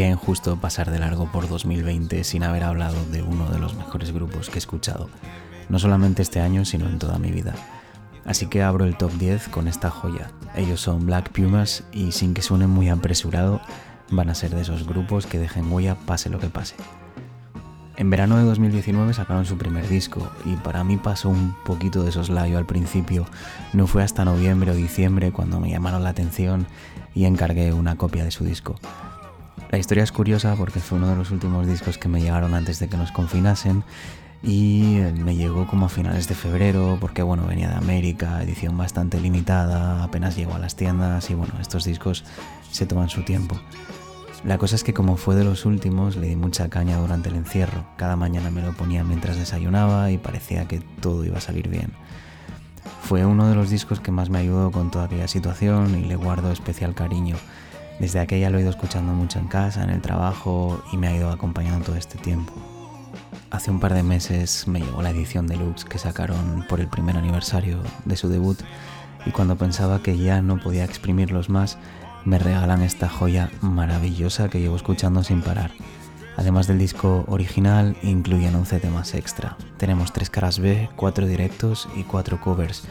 Sería injusto pasar de largo por 2020 sin haber hablado de uno de los mejores grupos que he escuchado, no solamente este año, sino en toda mi vida. Así que abro el top 10 con esta joya. Ellos son Black Pumas y sin que suene muy apresurado, van a ser de esos grupos que dejen huella pase lo que pase. En verano de 2019 sacaron su primer disco y para mí pasó un poquito de soslayo al principio. No fue hasta noviembre o diciembre cuando me llamaron la atención y encargué una copia de su disco. La historia es curiosa porque fue uno de los últimos discos que me llegaron antes de que nos confinasen y me llegó como a finales de febrero porque bueno, venía de América, edición bastante limitada, apenas llegó a las tiendas y bueno, estos discos se toman su tiempo. La cosa es que como fue de los últimos, le di mucha caña durante el encierro. Cada mañana me lo ponía mientras desayunaba y parecía que todo iba a salir bien. Fue uno de los discos que más me ayudó con toda aquella situación y le guardo especial cariño. Desde aquella lo he ido escuchando mucho en casa, en el trabajo y me ha ido acompañando todo este tiempo. Hace un par de meses me llegó la edición deluxe que sacaron por el primer aniversario de su debut y cuando pensaba que ya no podía exprimirlos más, me regalan esta joya maravillosa que llevo escuchando sin parar. Además del disco original, incluyen 11 temas extra. Tenemos tres caras B, cuatro directos y cuatro covers,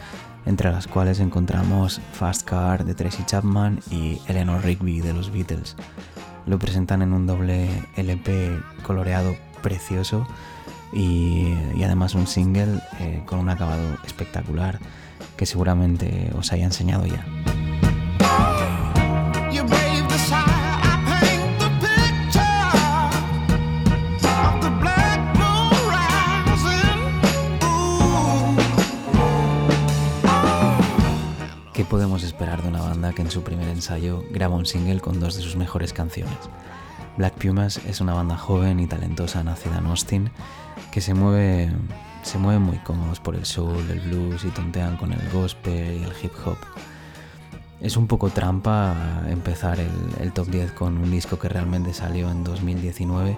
entre las cuales encontramos Fast Car de Tracy Chapman y Eleanor Rigby de los Beatles. Lo presentan en un doble LP coloreado precioso y, además un single eh, con un acabado espectacular que seguramente os haya enseñado ya. Podemos esperar de una banda que en su primer ensayo graba un single con dos de sus mejores canciones? Black Pumas es una banda joven y talentosa nacida en Austin que se mueve, se mueve muy cómodos por el soul, el blues y tontean con el gospel y el hip hop. Es un poco trampa empezar el, el top 10 con un disco que realmente salió en 2019,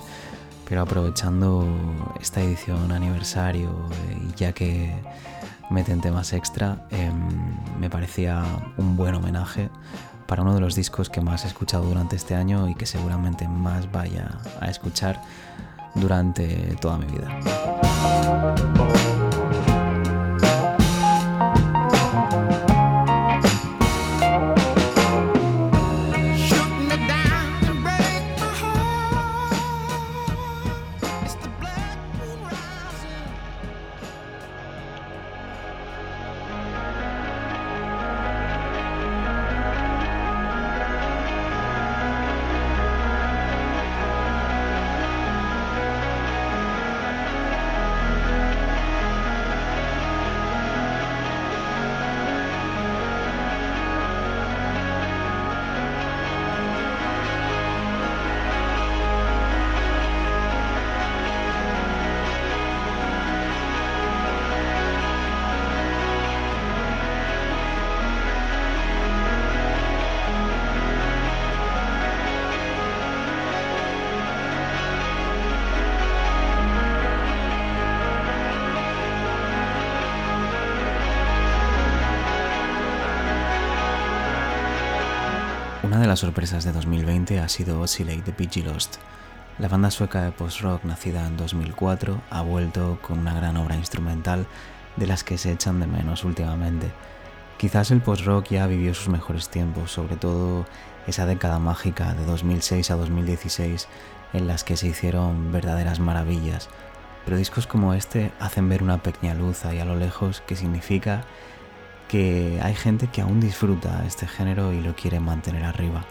pero aprovechando esta edición aniversario y ya que meten temas extra, em, me parecía un buen homenaje para uno de los discos que más he escuchado durante este año y que seguramente más vaya a escuchar durante toda mi vida. De las sorpresas de 2020 ha sido Oscillate de PG Lost. La banda sueca de post-rock nacida en 2004 ha vuelto con una gran obra instrumental de las que se echan de menos últimamente. Quizás el post-rock ya vivió sus mejores tiempos, sobre todo esa década mágica de 2006 a 2016 en las que se hicieron verdaderas maravillas, pero discos como este hacen ver una pequeña luz ahí a lo lejos que significa que hay gente que aún disfruta este género y lo quiere mantener arriba.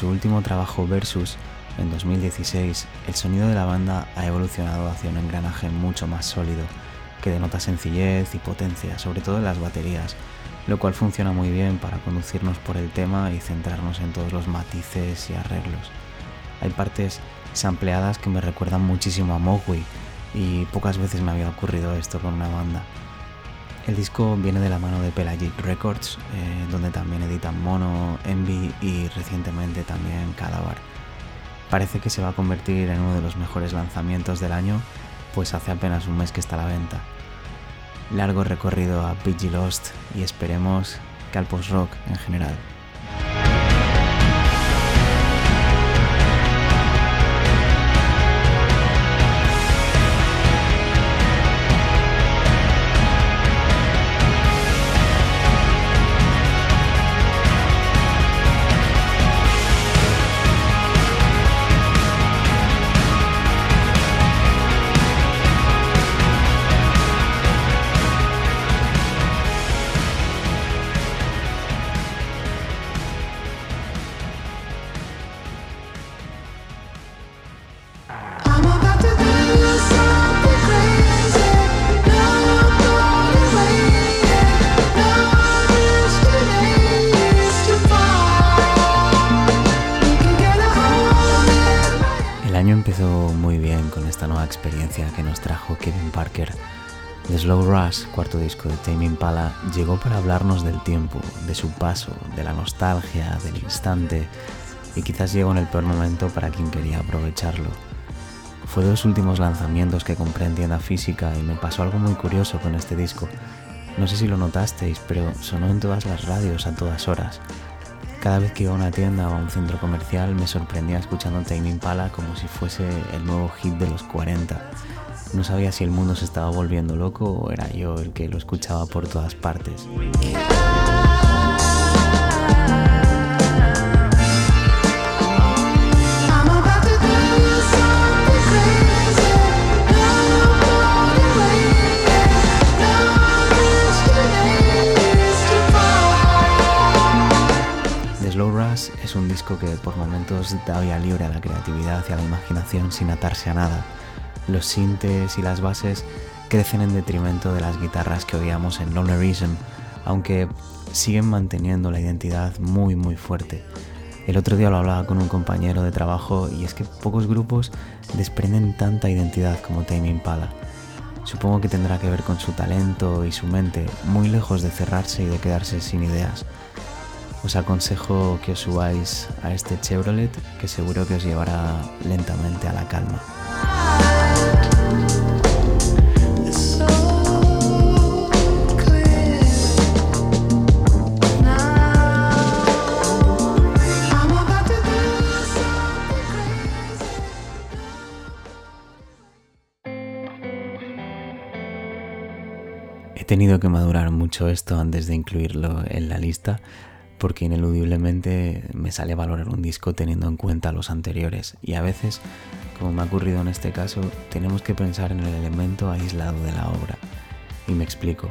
Su último trabajo Versus en 2016, el sonido de la banda ha evolucionado hacia un engranaje mucho más sólido, que denota sencillez y potencia, sobre todo en las baterías, lo cual funciona muy bien para conducirnos por el tema y centrarnos en todos los matices y arreglos. Hay partes sampleadas que me recuerdan muchísimo a Mowgli y pocas veces me había ocurrido esto con una banda. El disco viene de la mano de Pelagic Records, eh, donde también editan Mono, Envy y recientemente también Cadaver. Parece que se va a convertir en uno de los mejores lanzamientos del año, pues hace apenas un mes que está a la venta. Largo recorrido a PG Lost y esperemos que al post-rock en general. The Slow Rush, cuarto disco de Tame Impala, llegó para hablarnos del tiempo, de su paso, de la nostalgia, del instante, y quizás llegó en el peor momento para quien quería aprovecharlo. Fue de los últimos lanzamientos que compré en tienda física y me pasó algo muy curioso con este disco. No sé si lo notasteis, pero sonó en todas las radios a todas horas. Cada vez que iba a una tienda o a un centro comercial me sorprendía escuchando Tame Impala como si fuese el nuevo hit de los 40. No sabía si el mundo se estaba volviendo loco o era yo el que lo escuchaba por todas partes. es un disco que por momentos da vía libre a la creatividad y a la imaginación sin atarse a nada. Los sintes y las bases crecen en detrimento de las guitarras que oíamos en Lonely Reason, aunque siguen manteniendo la identidad muy muy fuerte. El otro día lo hablaba con un compañero de trabajo y es que pocos grupos desprenden tanta identidad como Tame Impala. Supongo que tendrá que ver con su talento y su mente, muy lejos de cerrarse y de quedarse sin ideas os aconsejo que os subáis a este Chevrolet que seguro que os llevará lentamente a la calma. He tenido que madurar mucho esto antes de incluirlo en la lista, porque ineludiblemente me sale valorar un disco teniendo en cuenta los anteriores y a veces, como me ha ocurrido en este caso, tenemos que pensar en el elemento aislado de la obra. Y me explico,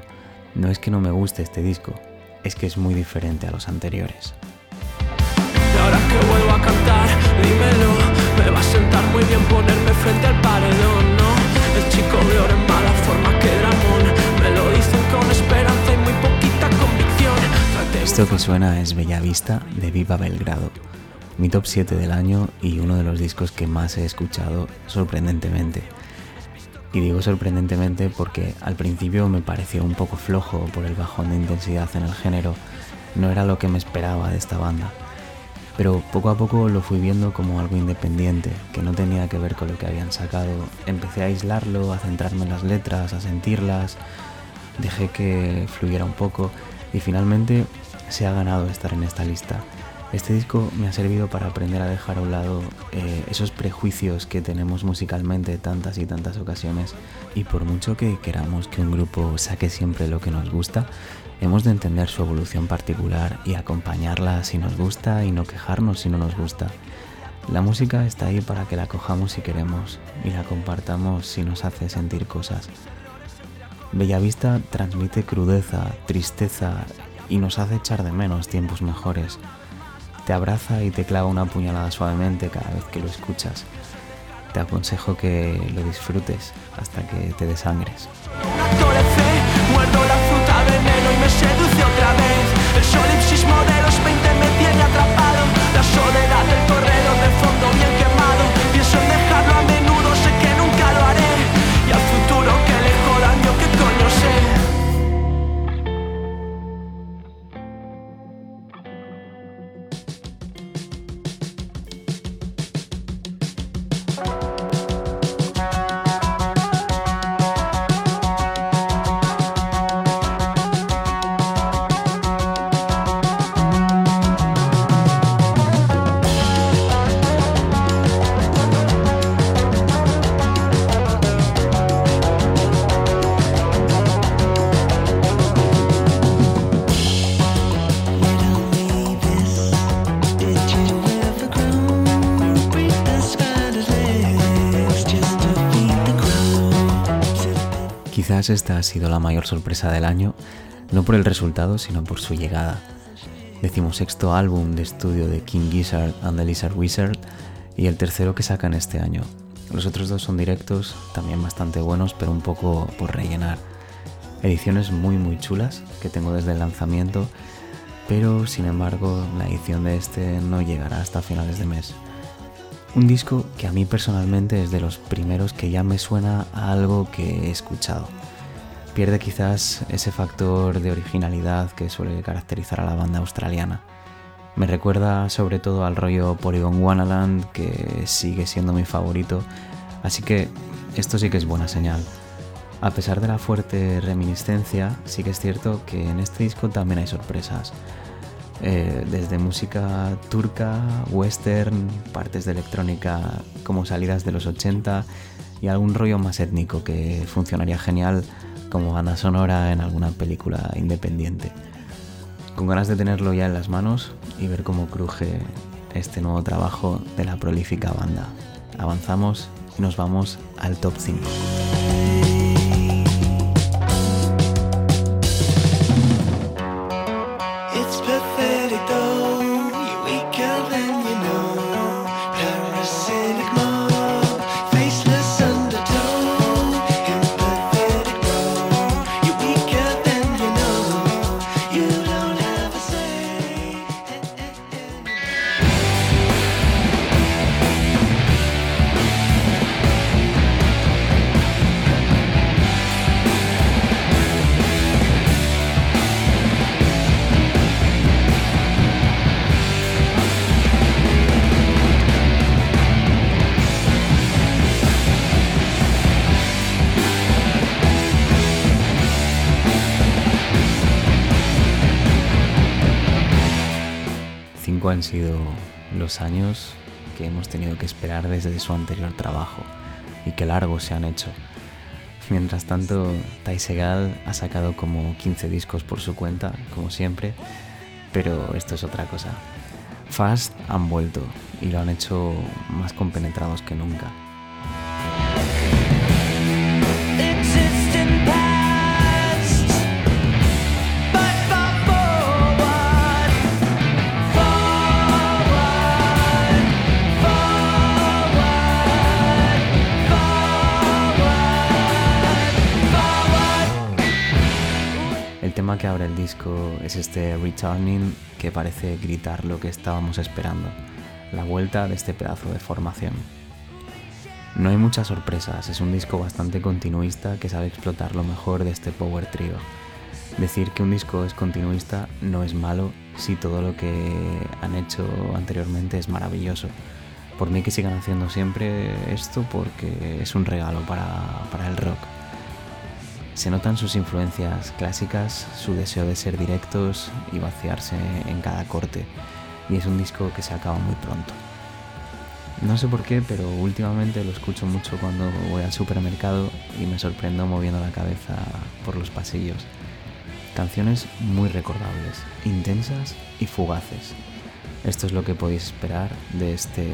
no es que no me guste este disco, es que es muy diferente a los anteriores. ahora que vuelvo a cantar, dímelo, me va a sentar muy bien ponerme frente al paredón, ¿no? El chico en mala forma Esto que suena es Bella Vista de Viva Belgrado, mi top 7 del año y uno de los discos que más he escuchado sorprendentemente. Y digo sorprendentemente porque al principio me pareció un poco flojo por el bajón de intensidad en el género, no era lo que me esperaba de esta banda. Pero poco a poco lo fui viendo como algo independiente, que no tenía que ver con lo que habían sacado. Empecé a aislarlo, a centrarme en las letras, a sentirlas, dejé que fluyera un poco y finalmente se ha ganado estar en esta lista. Este disco me ha servido para aprender a dejar a un lado eh, esos prejuicios que tenemos musicalmente tantas y tantas ocasiones y por mucho que queramos que un grupo saque siempre lo que nos gusta, hemos de entender su evolución particular y acompañarla si nos gusta y no quejarnos si no nos gusta. La música está ahí para que la cojamos si queremos y la compartamos si nos hace sentir cosas. Bellavista transmite crudeza, tristeza y nos hace echar de menos tiempos mejores. Te abraza y te clava una puñalada suavemente cada vez que lo escuchas. Te aconsejo que lo disfrutes hasta que te desangres. Esta ha sido la mayor sorpresa del año, no por el resultado, sino por su llegada. sexto álbum de estudio de King Gizzard and the Lizard Wizard y el tercero que sacan este año. Los otros dos son directos, también bastante buenos, pero un poco por rellenar. Ediciones muy muy chulas que tengo desde el lanzamiento, pero sin embargo la edición de este no llegará hasta finales de mes. Un disco que a mí personalmente es de los primeros que ya me suena a algo que he escuchado pierde quizás ese factor de originalidad que suele caracterizar a la banda australiana. Me recuerda sobre todo al rollo Polygon Wonderland, que sigue siendo mi favorito, así que esto sí que es buena señal. A pesar de la fuerte reminiscencia, sí que es cierto que en este disco también hay sorpresas. Eh, desde música turca, western, partes de electrónica como salidas de los 80 y algún rollo más étnico que funcionaría genial como banda sonora en alguna película independiente. Con ganas de tenerlo ya en las manos y ver cómo cruje este nuevo trabajo de la prolífica banda. Avanzamos y nos vamos al top 5. Sido los años que hemos tenido que esperar desde su anterior trabajo y que largos se han hecho. Mientras tanto, Tai Segal ha sacado como 15 discos por su cuenta, como siempre, pero esto es otra cosa. Fast han vuelto y lo han hecho más compenetrados que nunca. Es este Returning que parece gritar lo que estábamos esperando, la vuelta de este pedazo de formación. No hay muchas sorpresas, es un disco bastante continuista que sabe explotar lo mejor de este power trio. Decir que un disco es continuista no es malo si todo lo que han hecho anteriormente es maravilloso. Por mí que sigan haciendo siempre esto porque es un regalo para, para el rock. Se notan sus influencias clásicas, su deseo de ser directos y vaciarse en cada corte, y es un disco que se acaba muy pronto. No sé por qué, pero últimamente lo escucho mucho cuando voy al supermercado y me sorprendo moviendo la cabeza por los pasillos. Canciones muy recordables, intensas y fugaces. Esto es lo que podéis esperar de este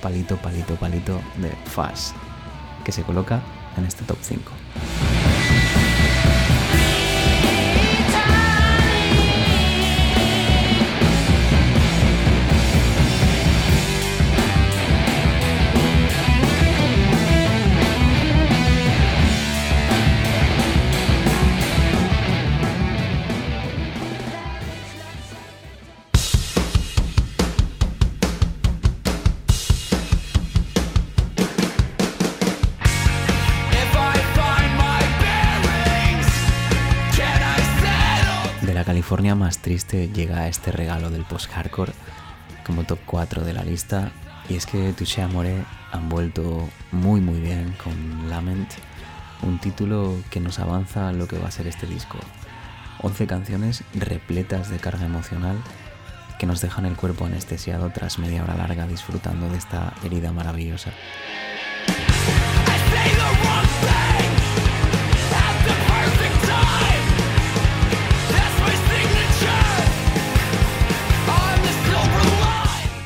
palito, palito, palito de Fast, que se coloca en este top 5. Triste llega este regalo del post-hardcore como top 4 de la lista y es que Touché Amore han vuelto muy muy bien con Lament, un título que nos avanza lo que va a ser este disco. 11 canciones repletas de carga emocional que nos dejan el cuerpo anestesiado tras media hora larga disfrutando de esta herida maravillosa.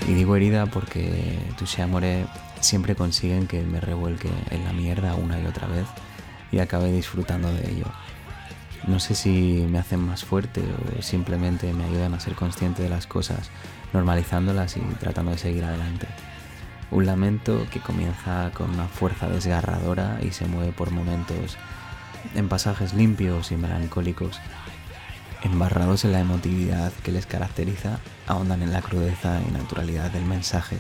Y digo herida porque Touché Amore siempre consiguen que me revuelque en la mierda una y otra vez y acabe disfrutando de ello. No sé si me hacen más fuerte o simplemente me ayudan a ser consciente de las cosas, normalizándolas y tratando de seguir adelante. Un lamento que comienza con una fuerza desgarradora y se mueve por momentos en pasajes limpios y melancólicos embarrados en la emotividad que les caracteriza, ahondan en la crudeza y naturalidad del mensaje.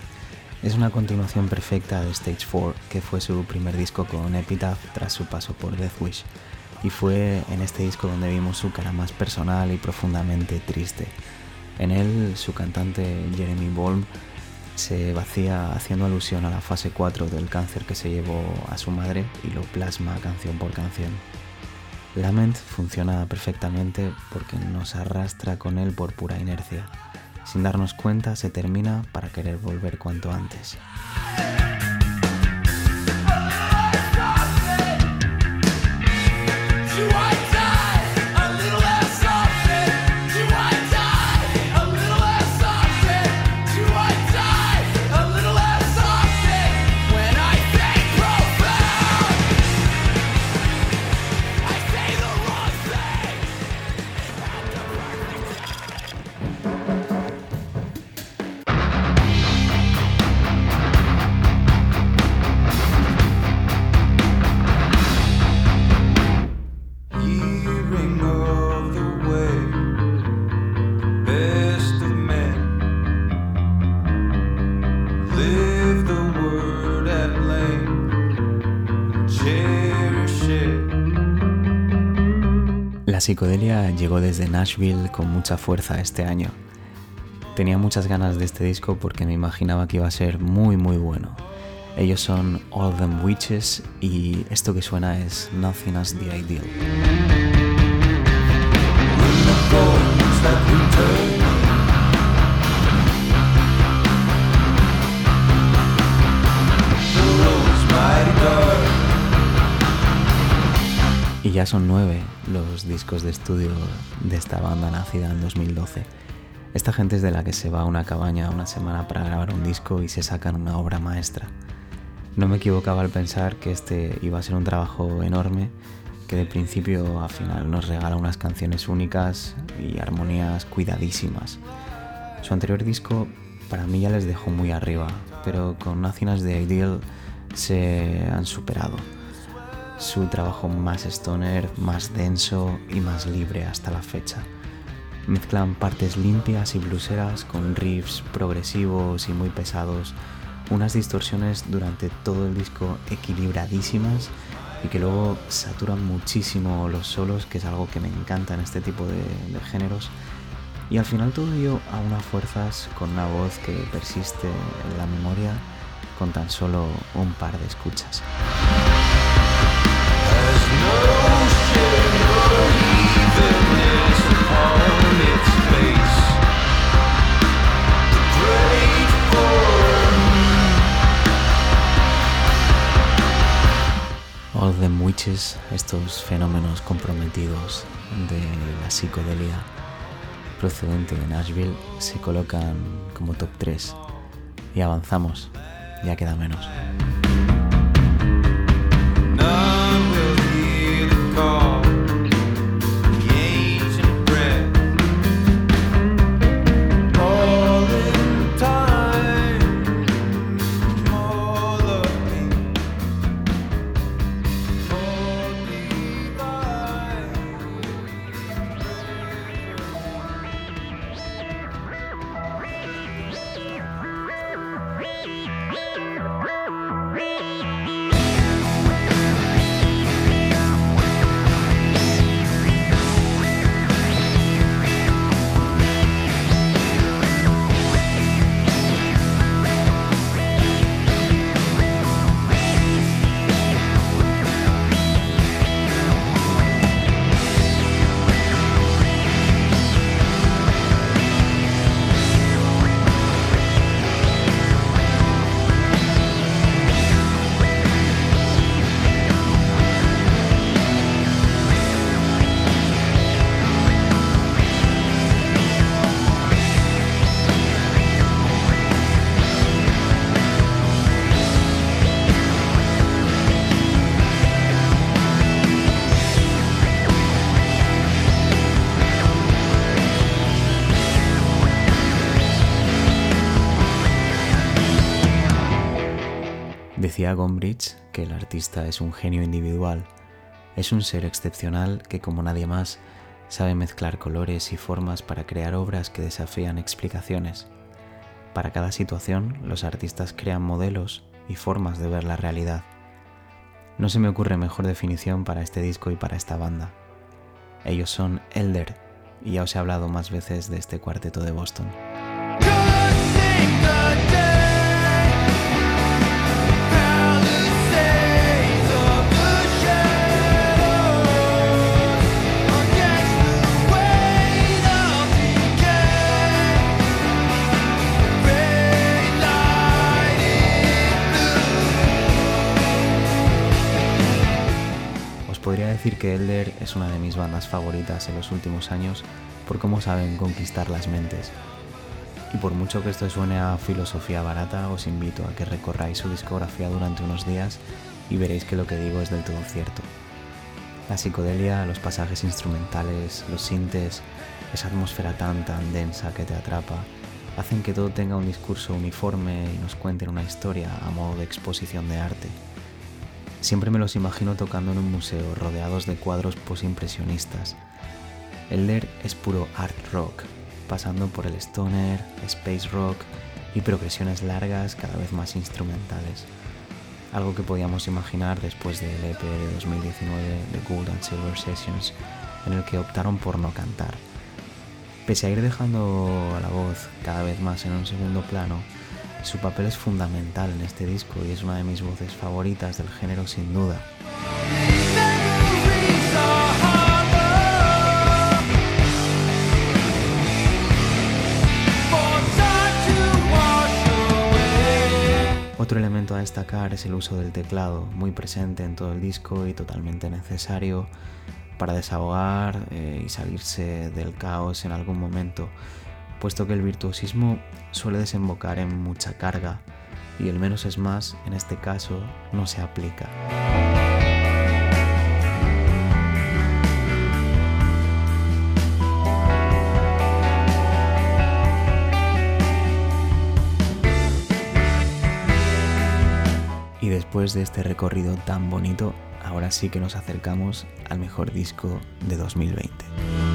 Es una continuación perfecta de Stage 4, que fue su primer disco con Epitaph tras su paso por Death Wish, y fue en este disco donde vimos su cara más personal y profundamente triste. En él, su cantante Jeremy Bolm se vacía haciendo alusión a la fase 4 del cáncer que se llevó a su madre y lo plasma canción por canción. Lament funciona perfectamente porque nos arrastra con él por pura inercia. Sin darnos cuenta se termina para querer volver cuanto antes. Psicodelia llegó desde Nashville con mucha fuerza este año. Tenía muchas ganas de este disco porque me imaginaba que iba a ser muy muy bueno. Ellos son All Them Witches y esto que suena es Nothing as the Ideal. Ya son nueve los discos de estudio de esta banda nacida en 2012. Esta gente es de la que se va a una cabaña una semana para grabar un disco y se sacan una obra maestra. No me equivocaba al pensar que este iba a ser un trabajo enorme que de principio a final nos regala unas canciones únicas y armonías cuidadísimas. Su anterior disco para mí ya les dejó muy arriba, pero con Nacinas de Ideal se han superado su trabajo más stoner, más denso y más libre hasta la fecha. Mezclan partes limpias y bluseras con riffs progresivos y muy pesados, unas distorsiones durante todo el disco equilibradísimas y que luego saturan muchísimo los solos, que es algo que me encanta en este tipo de, de géneros. Y al final todo ello a unas fuerzas con una voz que persiste en la memoria con tan solo un par de escuchas. All the Witches, estos fenómenos comprometidos de la psicodelia procedente de Nashville, se colocan como top 3 y avanzamos, ya queda menos. Gombrich que el artista es un genio individual, es un ser excepcional que como nadie más sabe mezclar colores y formas para crear obras que desafían explicaciones. Para cada situación, los artistas crean modelos y formas de ver la realidad. No se me ocurre mejor definición para este disco y para esta banda. Ellos son Elder, y ya os he hablado más veces de este cuarteto de Boston. Que Elder es una de mis bandas favoritas en los últimos años por cómo saben conquistar las mentes. Y por mucho que esto suene a filosofía barata, os invito a que recorráis su discografía durante unos días y veréis que lo que digo es del todo cierto. La psicodelia, los pasajes instrumentales, los sintes, esa atmósfera tan tan densa que te atrapa, hacen que todo tenga un discurso uniforme y nos cuenten una historia a modo de exposición de arte. Siempre me los imagino tocando en un museo rodeados de cuadros posimpresionistas. Elder es puro art rock, pasando por el stoner, space rock y progresiones largas cada vez más instrumentales. Algo que podíamos imaginar después del EP de 2019 de Gold and Silver Sessions, en el que optaron por no cantar. Pese a ir dejando a la voz cada vez más en un segundo plano, su papel es fundamental en este disco y es una de mis voces favoritas del género sin duda. Otro elemento a destacar es el uso del teclado, muy presente en todo el disco y totalmente necesario para desahogar eh, y salirse del caos en algún momento puesto que el virtuosismo suele desembocar en mucha carga y el menos es más en este caso no se aplica. Y después de este recorrido tan bonito, ahora sí que nos acercamos al mejor disco de 2020.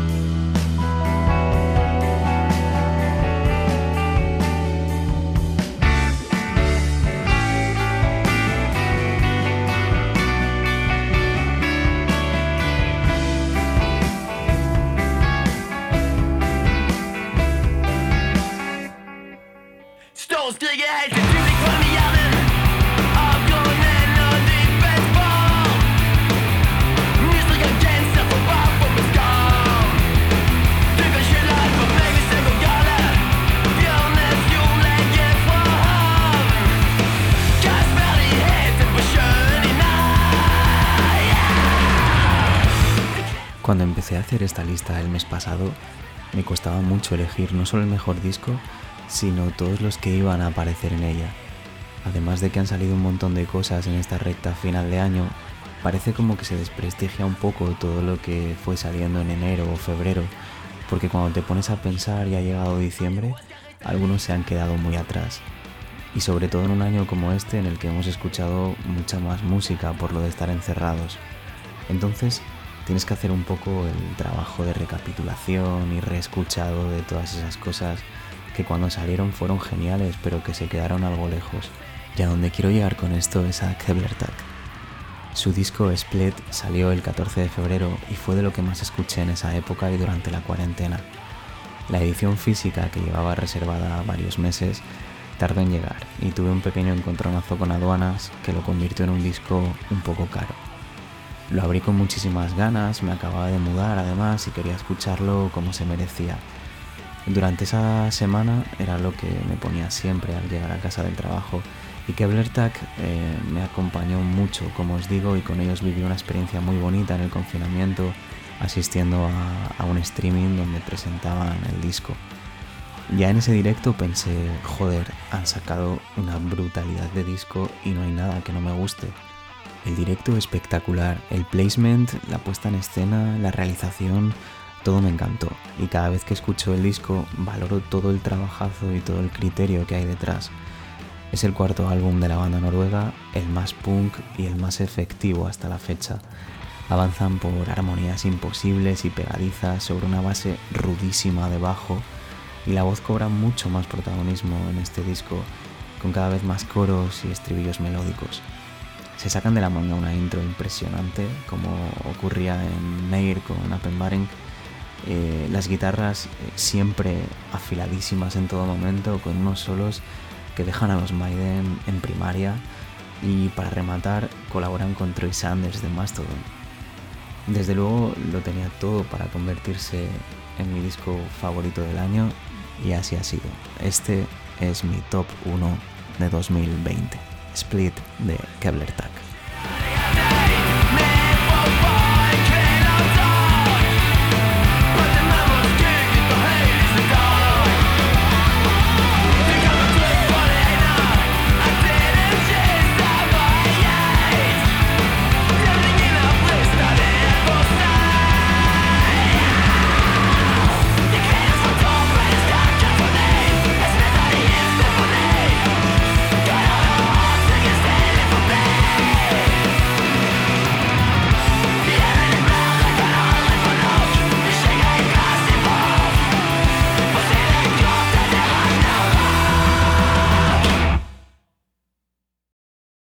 Empecé hacer esta lista el mes pasado, me costaba mucho elegir no solo el mejor disco, sino todos los que iban a aparecer en ella. Además de que han salido un montón de cosas en esta recta final de año, parece como que se desprestigia un poco todo lo que fue saliendo en enero o febrero, porque cuando te pones a pensar y ha llegado diciembre, algunos se han quedado muy atrás. Y sobre todo en un año como este en el que hemos escuchado mucha más música por lo de estar encerrados. Entonces, tienes que hacer un poco el trabajo de recapitulación y reescuchado de todas esas cosas que cuando salieron fueron geniales pero que se quedaron algo lejos. Y a donde quiero llegar con esto es a Kevler Tag. Su disco Split salió el 14 de febrero y fue de lo que más escuché en esa época y durante la cuarentena. La edición física que llevaba reservada varios meses tardó en llegar y tuve un pequeño encontronazo con aduanas que lo convirtió en un disco un poco caro. Lo abrí con muchísimas ganas, me acababa de mudar además y quería escucharlo como se merecía. Durante esa semana era lo que me ponía siempre al llegar a casa del trabajo y que Tag eh, me acompañó mucho, como os digo, y con ellos viví una experiencia muy bonita en el confinamiento, asistiendo a, a un streaming donde presentaban el disco. Ya en ese directo pensé, joder, han sacado una brutalidad de disco y no hay nada que no me guste. El directo espectacular, el placement, la puesta en escena, la realización, todo me encantó. Y cada vez que escucho el disco valoro todo el trabajazo y todo el criterio que hay detrás. Es el cuarto álbum de la banda noruega, el más punk y el más efectivo hasta la fecha. Avanzan por armonías imposibles y pegadizas sobre una base rudísima de bajo y la voz cobra mucho más protagonismo en este disco, con cada vez más coros y estribillos melódicos. Se sacan de la manga una intro impresionante, como ocurría en Meir con Appenbaring. Eh, las guitarras eh, siempre afiladísimas en todo momento, con unos solos que dejan a los Maiden en primaria y para rematar colaboran con Troy Sanders de Mastodon. Desde luego lo tenía todo para convertirse en mi disco favorito del año y así ha sido. Este es mi top 1 de 2020, Split de Kevler Tag.